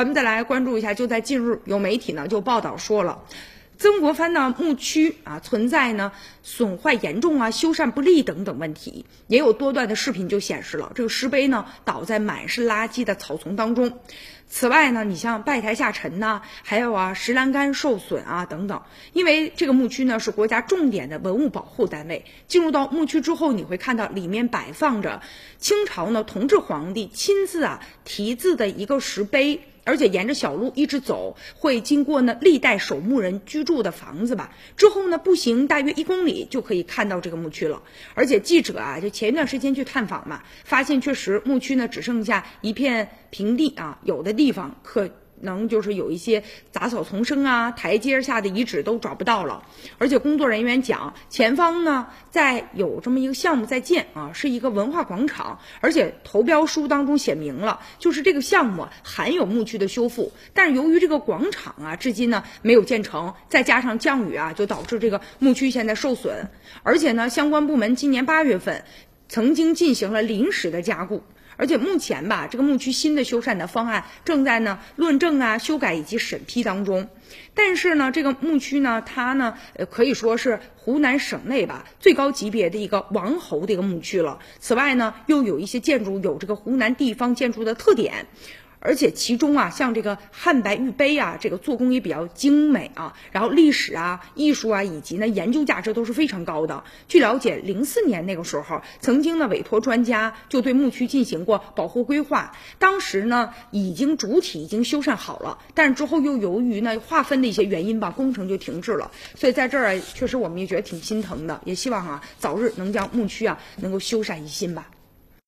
咱们再来关注一下，就在近日，有媒体呢就报道说了。曾国藩的墓区啊，存在呢损坏严重啊、修缮不力等等问题，也有多段的视频就显示了这个石碑呢倒在满是垃圾的草丛当中。此外呢，你像拜台下沉呐，还有啊石栏杆受损啊等等。因为这个墓区呢是国家重点的文物保护单位，进入到墓区之后，你会看到里面摆放着清朝呢同治皇帝亲自啊题字的一个石碑。而且沿着小路一直走，会经过呢历代守墓人居住的房子吧。之后呢，步行大约一公里就可以看到这个墓区了。而且记者啊，就前一段时间去探访嘛，发现确实墓区呢只剩下一片平地啊，有的地方可。能就是有一些杂草丛生啊，台阶下的遗址都找不到了。而且工作人员讲，前方呢在有这么一个项目在建啊，是一个文化广场，而且投标书当中写明了，就是这个项目含有墓区的修复。但是由于这个广场啊，至今呢没有建成，再加上降雨啊，就导致这个墓区现在受损。而且呢，相关部门今年八月份曾经进行了临时的加固。而且目前吧，这个牧区新的修缮的方案正在呢论证啊、修改以及审批当中。但是呢，这个牧区呢，它呢，呃，可以说是湖南省内吧最高级别的一个王侯的一个牧区了。此外呢，又有一些建筑有这个湖南地方建筑的特点。而且其中啊，像这个汉白玉碑啊，这个做工也比较精美啊，然后历史啊、艺术啊，以及呢研究价值都是非常高的。据了解，零四年那个时候，曾经呢委托专家就对墓区进行过保护规划，当时呢已经主体已经修缮好了，但是之后又由于呢划分的一些原因吧，工程就停滞了。所以在这儿确实我们也觉得挺心疼的，也希望啊早日能将墓区啊能够修缮一新吧。